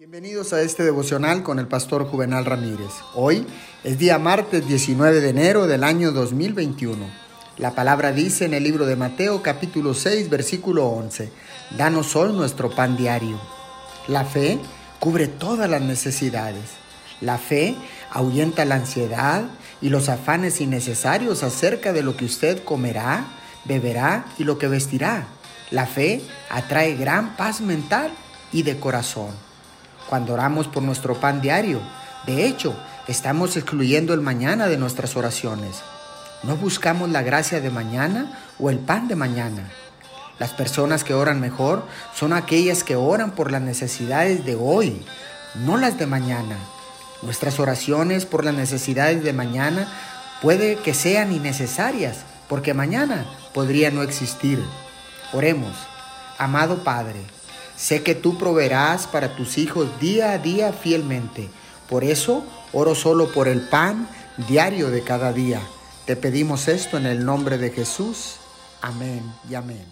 Bienvenidos a este devocional con el pastor Juvenal Ramírez. Hoy es día martes 19 de enero del año 2021. La palabra dice en el libro de Mateo capítulo 6 versículo 11, Danos hoy nuestro pan diario. La fe cubre todas las necesidades. La fe ahuyenta la ansiedad y los afanes innecesarios acerca de lo que usted comerá, beberá y lo que vestirá. La fe atrae gran paz mental y de corazón cuando oramos por nuestro pan diario. De hecho, estamos excluyendo el mañana de nuestras oraciones. No buscamos la gracia de mañana o el pan de mañana. Las personas que oran mejor son aquellas que oran por las necesidades de hoy, no las de mañana. Nuestras oraciones por las necesidades de mañana puede que sean innecesarias, porque mañana podría no existir. Oremos, amado Padre, Sé que tú proveerás para tus hijos día a día fielmente. Por eso oro solo por el pan diario de cada día. Te pedimos esto en el nombre de Jesús. Amén y amén.